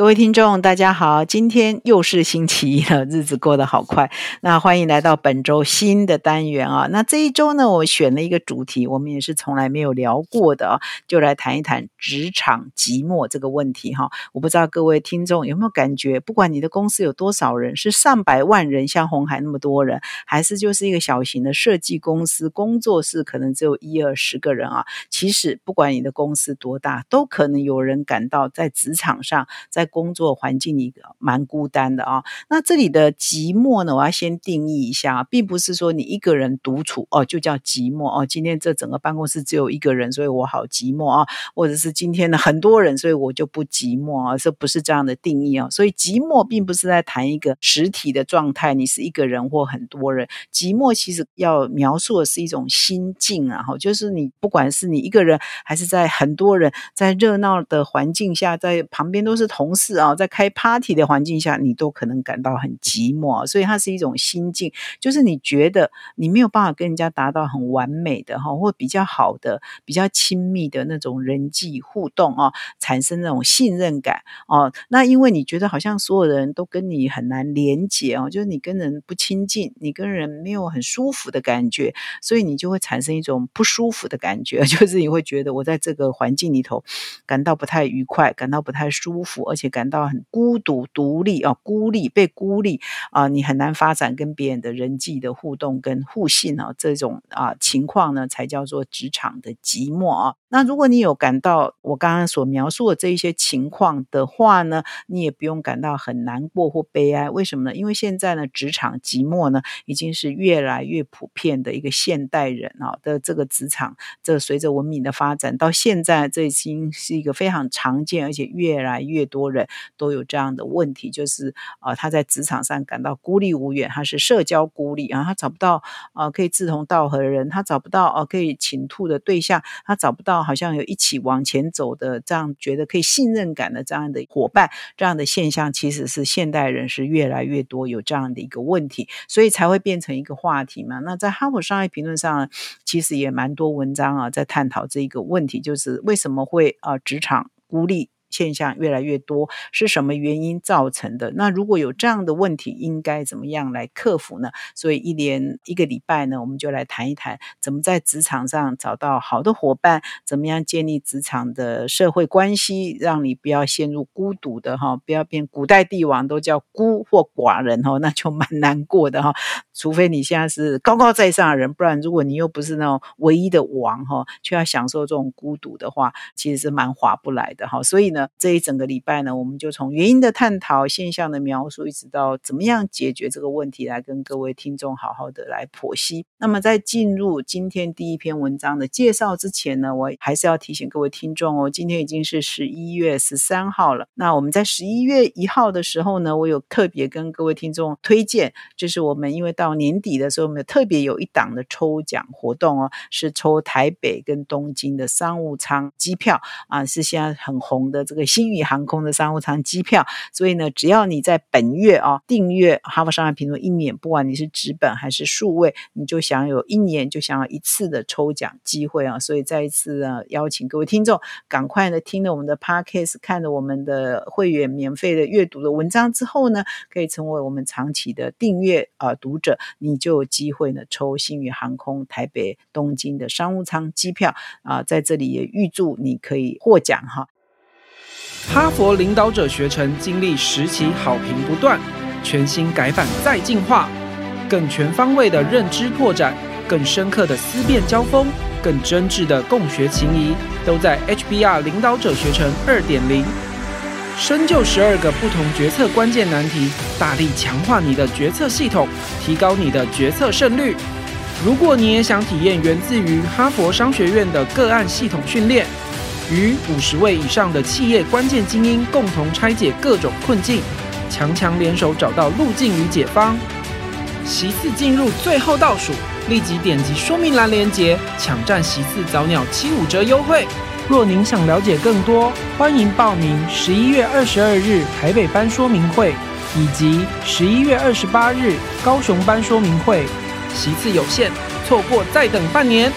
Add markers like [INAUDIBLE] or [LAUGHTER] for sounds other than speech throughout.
各位听众，大家好！今天又是星期一了，日子过得好快。那欢迎来到本周新的单元啊！那这一周呢，我选了一个主题，我们也是从来没有聊过的啊，就来谈一谈职场寂寞这个问题哈。我不知道各位听众有没有感觉，不管你的公司有多少人，是上百万人，像红海那么多人，还是就是一个小型的设计公司工作室，可能只有一二十个人啊。其实不管你的公司多大，都可能有人感到在职场上在工作环境里蛮孤单的啊，那这里的寂寞呢，我要先定义一下，并不是说你一个人独处哦就叫寂寞哦。今天这整个办公室只有一个人，所以我好寂寞啊，或者是今天的很多人，所以我就不寂寞啊，这不是这样的定义啊。所以寂寞并不是在谈一个实体的状态，你是一个人或很多人。寂寞其实要描述的是一种心境啊，哈，就是你不管是你一个人，还是在很多人，在热闹的环境下，在旁边都是同。同事啊，在开 party 的环境下，你都可能感到很寂寞，所以它是一种心境，就是你觉得你没有办法跟人家达到很完美的哈，或比较好的、比较亲密的那种人际互动啊，产生那种信任感哦。那因为你觉得好像所有人都跟你很难连接哦，就是你跟人不亲近，你跟人没有很舒服的感觉，所以你就会产生一种不舒服的感觉，[LAUGHS] 就是你会觉得我在这个环境里头感到不太愉快，感到不太舒服，而且。感到很孤独、独立啊，孤立、被孤立啊，你很难发展跟别人的人际的互动跟互信啊，这种啊情况呢，才叫做职场的寂寞啊。那如果你有感到我刚刚所描述的这一些情况的话呢，你也不用感到很难过或悲哀。为什么呢？因为现在呢，职场寂寞呢，已经是越来越普遍的一个现代人啊的这个职场，这随着文明的发展，到现在这已经是一个非常常见，而且越来越多人都有这样的问题，就是啊，他在职场上感到孤立无援，他是社交孤立啊，他找不到啊可以志同道合的人，他找不到啊可以倾吐的对象，他找不到。好像有一起往前走的这样觉得可以信任感的这样的伙伴，这样的现象其实是现代人是越来越多有这样的一个问题，所以才会变成一个话题嘛。那在哈佛商业评论上，其实也蛮多文章啊，在探讨这一个问题，就是为什么会啊职场孤立。现象越来越多，是什么原因造成的？那如果有这样的问题，应该怎么样来克服呢？所以一连一个礼拜呢，我们就来谈一谈，怎么在职场上找到好的伙伴，怎么样建立职场的社会关系，让你不要陷入孤独的哈，不要变古代帝王都叫孤或寡人哈，那就蛮难过的哈。除非你现在是高高在上的人，不然如果你又不是那种唯一的王哈，却要享受这种孤独的话，其实是蛮划不来的哈。所以呢。这一整个礼拜呢，我们就从原因的探讨、现象的描述，一直到怎么样解决这个问题，来跟各位听众好好的来剖析。那么在进入今天第一篇文章的介绍之前呢，我还是要提醒各位听众哦，今天已经是十一月十三号了。那我们在十一月一号的时候呢，我有特别跟各位听众推荐，就是我们因为到年底的时候，我们特别有一档的抽奖活动哦，是抽台北跟东京的商务舱机票啊，是现在很红的。这个新宇航空的商务舱机票，所以呢，只要你在本月啊订阅《哈佛商业评论》一年，不管你是纸本还是数位，你就享有一年就享有一次的抽奖机会啊！所以再一次呢，邀请各位听众赶快呢听了我们的 podcast，看了我们的会员免费的阅读的文章之后呢，可以成为我们长期的订阅啊读者，你就有机会呢抽新宇航空台北东京的商务舱机票啊！在这里也预祝你可以获奖哈！哈佛领导者学程经历十期好评不断，全新改版再进化，更全方位的认知拓展，更深刻的思辨交锋，更真挚的共学情谊，都在 HBR 领导者学程二点零。深究十二个不同决策关键难题，大力强化你的决策系统，提高你的决策胜率。如果你也想体验源自于哈佛商学院的个案系统训练。与五十位以上的企业关键精英共同拆解各种困境，强强联手找到路径与解方。席次进入最后倒数，立即点击说明栏链接，抢占席次早鸟七五折优惠。若您想了解更多，欢迎报名十一月二十二日台北班说明会，以及十一月二十八日高雄班说明会。席次有限，错过再等半年。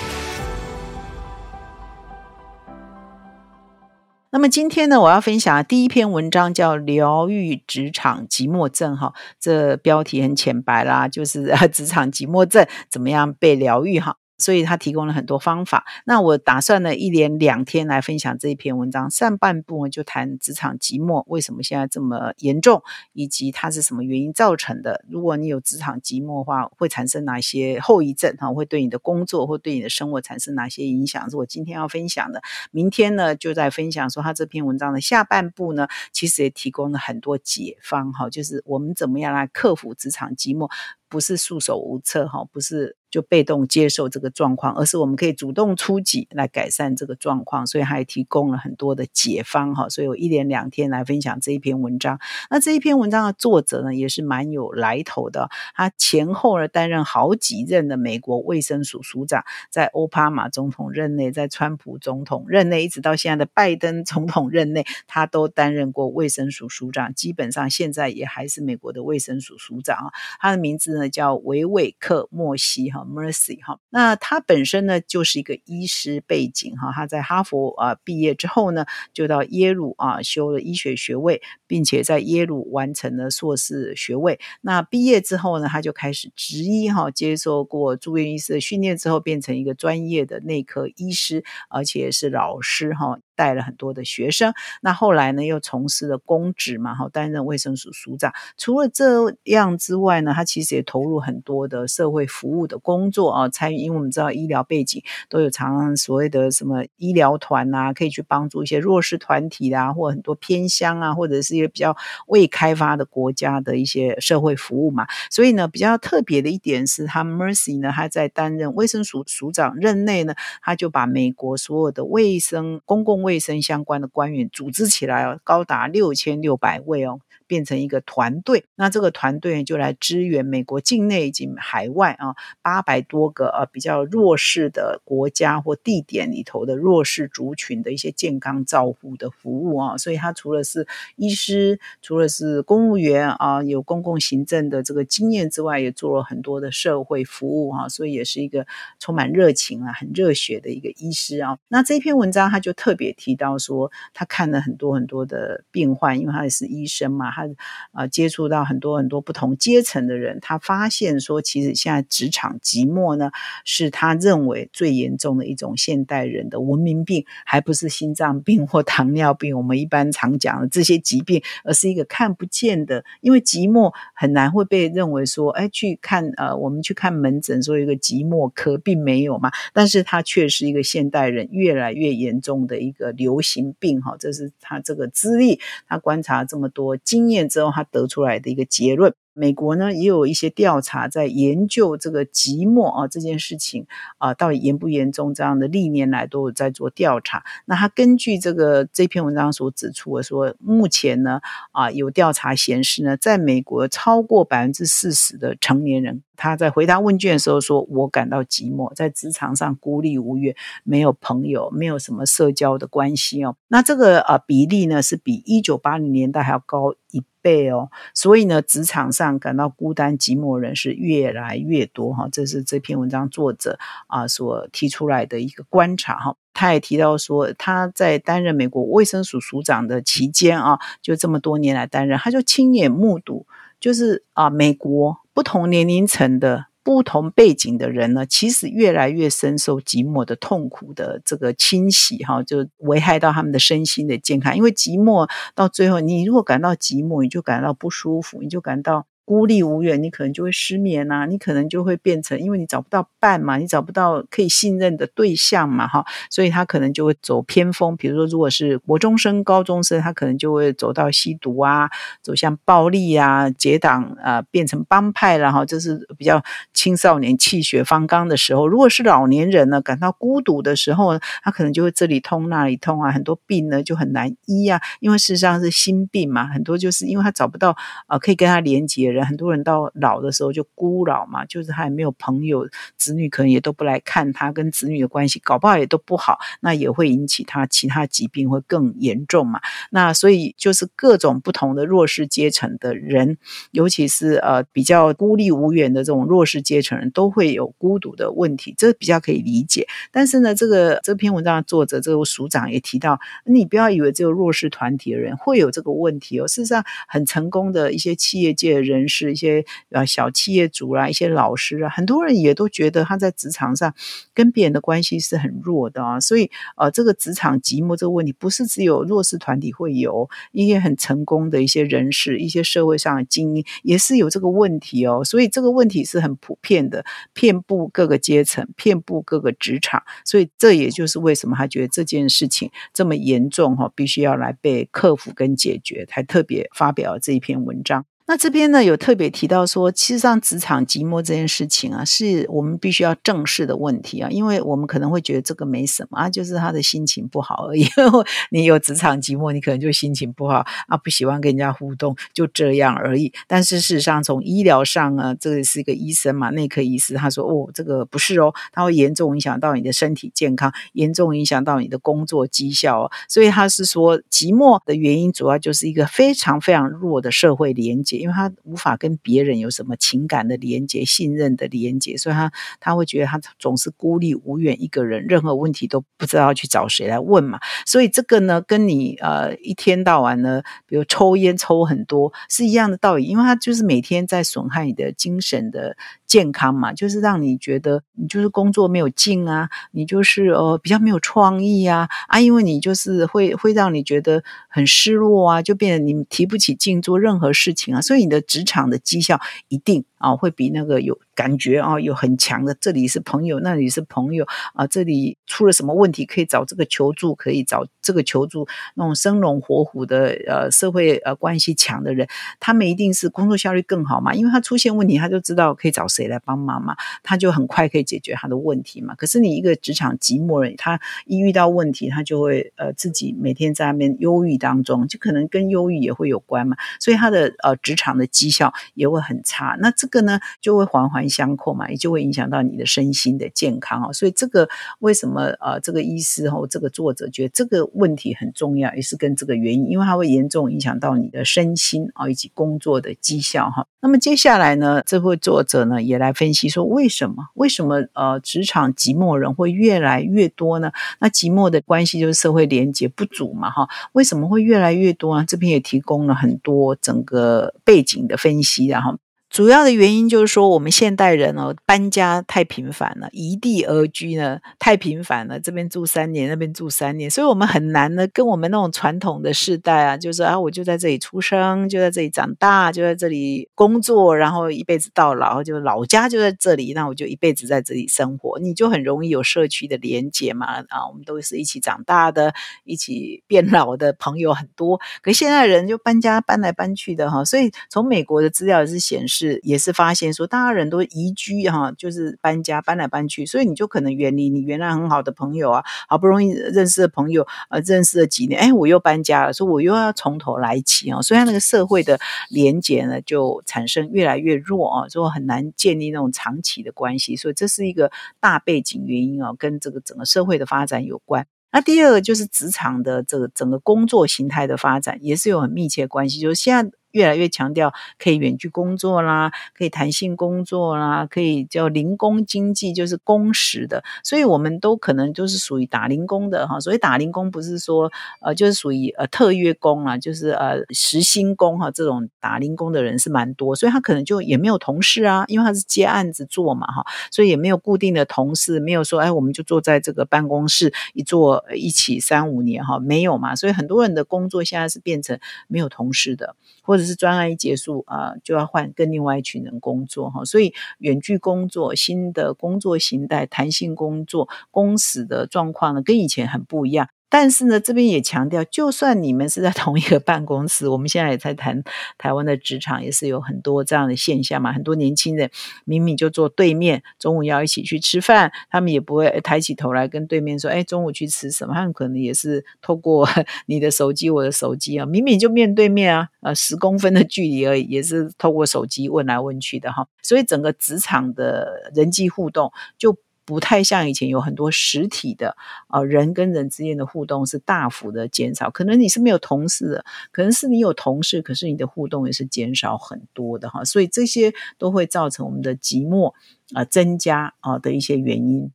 那么今天呢，我要分享第一篇文章叫《疗愈职场寂寞症》哈，这标题很浅白啦，就是职场寂寞症怎么样被疗愈哈。所以他提供了很多方法。那我打算呢，一连两天来分享这一篇文章。上半部呢，就谈职场寂寞为什么现在这么严重，以及它是什么原因造成的。如果你有职场寂寞的话，会产生哪些后遗症？哈，会对你的工作或对你的生活产生哪些影响？是我今天要分享的。明天呢，就在分享说他这篇文章的下半部呢，其实也提供了很多解方。哈，就是我们怎么样来克服职场寂寞。不是束手无策哈，不是就被动接受这个状况，而是我们可以主动出击来改善这个状况。所以还提供了很多的解方哈。所以我一连两天来分享这一篇文章。那这一篇文章的作者呢，也是蛮有来头的。他前后呢担任好几任的美国卫生署署长，在奥巴马总统任内，在川普总统任内，一直到现在的拜登总统任内，他都担任过卫生署署长。基本上现在也还是美国的卫生署署长啊。他的名字呢？叫维维克莫西哈，Mercy 哈，那他本身呢就是一个医师背景哈，他在哈佛啊毕业之后呢，就到耶鲁啊修了医学学位，并且在耶鲁完成了硕士学位。那毕业之后呢，他就开始执医哈，接受过住院医师的训练之后，变成一个专业的内科医师，而且是老师哈。带了很多的学生，那后来呢又从事了公职嘛，哈，担任卫生署署长。除了这样之外呢，他其实也投入很多的社会服务的工作啊，参与。因为我们知道医疗背景都有常常所谓的什么医疗团啊，可以去帮助一些弱势团体啊，或很多偏乡啊，或者是一些比较未开发的国家的一些社会服务嘛。所以呢，比较特别的一点是，他 Mercy 呢，他在担任卫生署署长任内呢，他就把美国所有的卫生公共卫生相关的官员组织起来哦，高达六千六百位哦。变成一个团队，那这个团队就来支援美国境内以及海外啊八百多个呃比较弱势的国家或地点里头的弱势族群的一些健康照护的服务啊，所以他除了是医师，除了是公务员啊，有公共行政的这个经验之外，也做了很多的社会服务啊，所以也是一个充满热情啊、很热血的一个医师啊。那这篇文章他就特别提到说，他看了很多很多的病患，因为他也是医生嘛，他。啊，接触到很多很多不同阶层的人，他发现说，其实现在职场寂寞呢，是他认为最严重的一种现代人的文明病，还不是心脏病或糖尿病，我们一般常讲的这些疾病，而是一个看不见的，因为寂寞很难会被认为说，哎，去看呃，我们去看门诊说一个寂寞科，并没有嘛，但是它却是一个现代人越来越严重的一个流行病，哈，这是他这个资历，他观察这么多经经验。之后，他得出来的一个结论。美国呢也有一些调查在研究这个寂寞啊这件事情啊到底严不严重？这样的历年来都有在做调查。那他根据这个这篇文章所指出的说，目前呢啊有调查显示呢，在美国超过百分之四十的成年人，他在回答问卷的时候说：“我感到寂寞，在职场上孤立无援，没有朋友，没有什么社交的关系哦。”那这个啊比例呢是比一九八零年代还要高一。倍哦，所以呢，职场上感到孤单寂寞人是越来越多哈，这是这篇文章作者啊所提出来的一个观察哈。他也提到说，他在担任美国卫生署署长的期间啊，就这么多年来担任，他就亲眼目睹，就是啊，美国不同年龄层的。不同背景的人呢，其实越来越深受寂寞的痛苦的这个侵袭，哈，就危害到他们的身心的健康。因为寂寞到最后，你如果感到寂寞，你就感到不舒服，你就感到。孤立无援，你可能就会失眠呐，你可能就会变成，因为你找不到伴嘛，你找不到可以信任的对象嘛，哈，所以他可能就会走偏锋。比如说，如果是国中生、高中生，他可能就会走到吸毒啊，走向暴力啊，结党啊，变成帮派了哈。这是比较青少年气血方刚的时候。如果是老年人呢，感到孤独的时候，他可能就会这里痛那里痛啊，很多病呢就很难医啊，因为事实上是心病嘛，很多就是因为他找不到啊可以跟他连接。人，很多人到老的时候就孤老嘛，就是他也没有朋友，子女可能也都不来看他，跟子女的关系搞不好也都不好，那也会引起他其他疾病会更严重嘛。那所以就是各种不同的弱势阶层的人，尤其是呃比较孤立无援的这种弱势阶层人，都会有孤独的问题，这比较可以理解。但是呢，这个这篇文章的作者这个署长也提到，你不要以为只有弱势团体的人会有这个问题哦。事实上，很成功的一些企业界的人士、一些呃小企业主啦、一些老师啊，很多人也都觉得他在职场上跟别人的关系是很弱的啊。所以呃，这个职场寂寞这个问题，不是只有弱势团体会有，一些很成功的一些人士、一些社会上的精英也是有这个问题哦。所以这个问题是很普遍的，遍布各个阶层，遍布各个职场。所以这也就是为什么他觉得这件事情这么严重哈，必须要来被克服跟解决，才特别发表这一篇文章。那这边呢有特别提到说，其实上职场寂寞这件事情啊，是我们必须要正视的问题啊，因为我们可能会觉得这个没什么啊，就是他的心情不好而已。[LAUGHS] 你有职场寂寞，你可能就心情不好啊，不喜欢跟人家互动，就这样而已。但是事实上，从医疗上啊，这个是一个医生嘛，内科医师，他说哦，这个不是哦，它会严重影响到你的身体健康，严重影响到你的工作绩效哦。所以他是说，寂寞的原因主要就是一个非常非常弱的社会连接。因为他无法跟别人有什么情感的连接、信任的连接，所以他他会觉得他总是孤立无援一个人，任何问题都不知道去找谁来问嘛。所以这个呢，跟你呃一天到晚呢，比如抽烟抽很多是一样的道理，因为他就是每天在损害你的精神的健康嘛，就是让你觉得你就是工作没有劲啊，你就是呃比较没有创意啊啊，因为你就是会会让你觉得很失落啊，就变得你提不起劲做任何事情啊。所以你的职场的绩效一定啊会比那个有。感觉啊，有很强的，这里是朋友，那里是朋友啊，这里出了什么问题可以找这个求助，可以找这个求助，那种生龙活虎的呃社会呃关系强的人，他们一定是工作效率更好嘛，因为他出现问题，他就知道可以找谁来帮忙嘛，他就很快可以解决他的问题嘛。可是你一个职场寂寞人，他一遇到问题，他就会呃自己每天在那边忧郁当中，就可能跟忧郁也会有关嘛，所以他的呃职场的绩效也会很差。那这个呢，就会环环。相扣嘛，也就会影响到你的身心的健康哦。所以这个为什么呃，这个医师哦，这个作者觉得这个问题很重要，也是跟这个原因，因为它会严重影响到你的身心啊，以及工作的绩效哈。那么接下来呢，这位作者呢也来分析说，为什么为什么呃，职场寂寞人会越来越多呢？那寂寞的关系就是社会连接不足嘛哈？为什么会越来越多呢？这边也提供了很多整个背景的分析，然后。主要的原因就是说，我们现代人哦，搬家太频繁了，移地而居呢太频繁了，这边住三年，那边住三年，所以我们很难呢，跟我们那种传统的世代啊，就是啊，我就在这里出生，就在这里长大，就在这里工作，然后一辈子到老，就老家就在这里，那我就一辈子在这里生活，你就很容易有社区的连结嘛啊，我们都是一起长大的，一起变老的朋友很多，可现在人就搬家搬来搬去的哈，所以从美国的资料也是显示。是，也是发现说，大家人都移居哈，就是搬家搬来搬去，所以你就可能远离你原来很好的朋友啊，好不容易认识的朋友，呃，认识了几年，哎，我又搬家了，说我又要从头来起啊，所以那个社会的连结呢，就产生越来越弱啊，就很难建立那种长期的关系，所以这是一个大背景原因啊，跟这个整个社会的发展有关。那第二个就是职场的这个整个工作形态的发展，也是有很密切关系，就是现在。越来越强调可以远距工作啦，可以弹性工作啦，可以叫零工经济，就是工时的，所以我们都可能就是属于打零工的哈。所以打零工不是说呃，就是属于呃特约工啊，就是呃时薪工哈。这种打零工的人是蛮多，所以他可能就也没有同事啊，因为他是接案子做嘛哈，所以也没有固定的同事，没有说哎，我们就坐在这个办公室一坐一起三五年哈，没有嘛。所以很多人的工作现在是变成没有同事的，或者。是专案一结束啊，就要换跟另外一群人工作哈，所以远距工作、新的工作形态、弹性工作、工时的状况呢，跟以前很不一样。但是呢，这边也强调，就算你们是在同一个办公室，我们现在也在谈台湾的职场，也是有很多这样的现象嘛。很多年轻人明明就坐对面，中午要一起去吃饭，他们也不会抬起头来跟对面说：“哎，中午去吃什么？”他们可能也是透过 [LAUGHS] 你的手机，我的手机啊，明明就面对面啊，呃，十公分的距离而已，也是透过手机问来问去的哈。所以整个职场的人际互动就。不太像以前有很多实体的啊，人跟人之间的互动是大幅的减少。可能你是没有同事的，可能是你有同事，可是你的互动也是减少很多的哈。所以这些都会造成我们的寂寞啊增加啊的一些原因。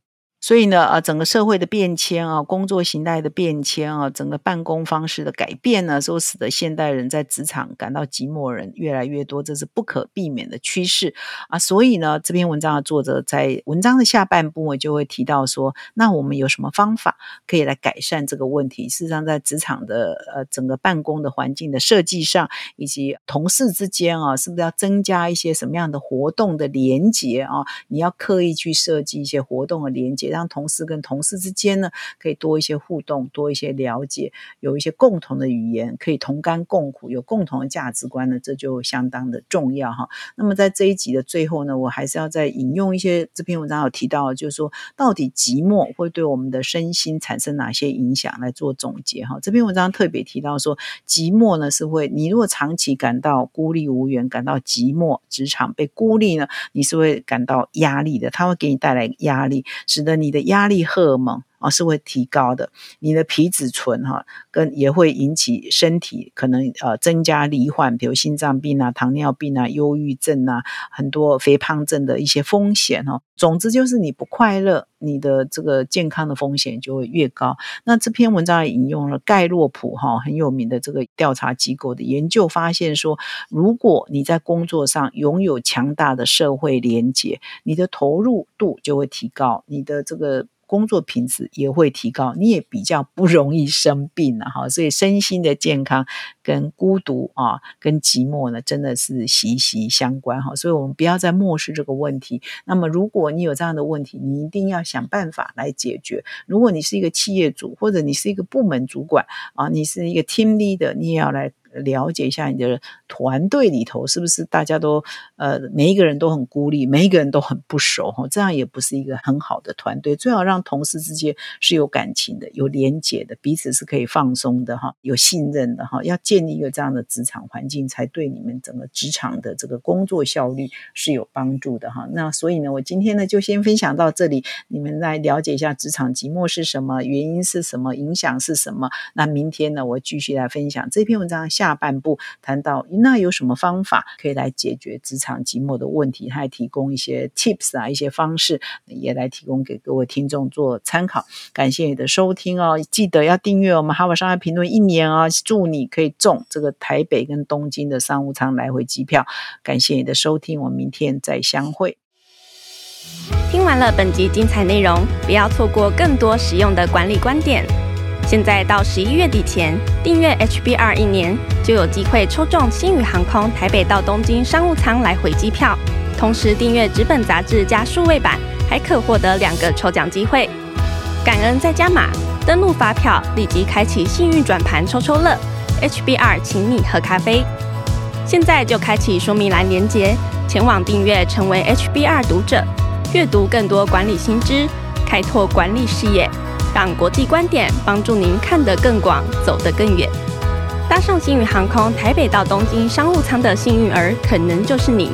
所以呢，啊，整个社会的变迁啊，工作形态的变迁啊，整个办公方式的改变呢，都使得现代人在职场感到寂寞人越来越多，这是不可避免的趋势啊。所以呢，这篇文章的作者在文章的下半部分就会提到说，那我们有什么方法可以来改善这个问题？事实上，在职场的呃整个办公的环境的设计上，以及同事之间啊，是不是要增加一些什么样的活动的连接啊？你要刻意去设计一些活动的连接。让同事跟同事之间呢，可以多一些互动，多一些了解，有一些共同的语言，可以同甘共苦，有共同的价值观呢，这就相当的重要哈。那么在这一集的最后呢，我还是要再引用一些这篇文章有提到，就是说到底寂寞会对我们的身心产生哪些影响来做总结哈。这篇文章特别提到说，寂寞呢是会，你如果长期感到孤立无援，感到寂寞，职场被孤立呢，你是会感到压力的，它会给你带来压力，使得。你的压力荷尔蒙。啊是会提高的，你的皮质醇哈跟也会引起身体可能呃增加罹患，比如心脏病啊、糖尿病啊、忧郁症啊，很多肥胖症的一些风险哈。总之就是你不快乐，你的这个健康的风险就会越高。那这篇文章引用了盖洛普哈很有名的这个调查机构的研究，发现说，如果你在工作上拥有强大的社会连接，你的投入度就会提高，你的这个。工作品质也会提高，你也比较不容易生病了哈。所以身心的健康跟孤独啊，跟寂寞呢，真的是息息相关哈。所以我们不要再漠视这个问题。那么，如果你有这样的问题，你一定要想办法来解决。如果你是一个企业主，或者你是一个部门主管啊，你是一个 team leader，你也要来。了解一下你的团队里头是不是大家都呃每一个人都很孤立，每一个人都很不熟哈，这样也不是一个很好的团队。最好让同事之间是有感情的、有连结的，彼此是可以放松的哈，有信任的哈。要建立一个这样的职场环境，才对你们整个职场的这个工作效率是有帮助的哈。那所以呢，我今天呢就先分享到这里，你们来了解一下职场寂寞是什么，原因是什么，影响是什么。那明天呢，我继续来分享这篇文章。下半部谈到那有什么方法可以来解决职场寂寞的问题？他还提供一些 tips 啊，一些方式也来提供给各位听众做参考。感谢你的收听哦，记得要订阅我们《哈佛商业评论》一年哦，祝你可以中这个台北跟东京的商务舱来回机票。感谢你的收听，我们明天再相会。听完了本集精彩内容，不要错过更多实用的管理观点。现在到十一月底前订阅 HBR 一年，就有机会抽中新宇航空台北到东京商务舱来回机票。同时订阅纸本杂志加数位版，还可获得两个抽奖机会。感恩再加码，登录发票立即开启幸运转盘抽抽乐。HBR 请你喝咖啡。现在就开启说明栏连接，前往订阅成为 HBR 读者，阅读更多管理新知，开拓管理视野。让国际观点帮助您看得更广，走得更远。搭上星宇航空台北到东京商务舱的幸运儿，可能就是你。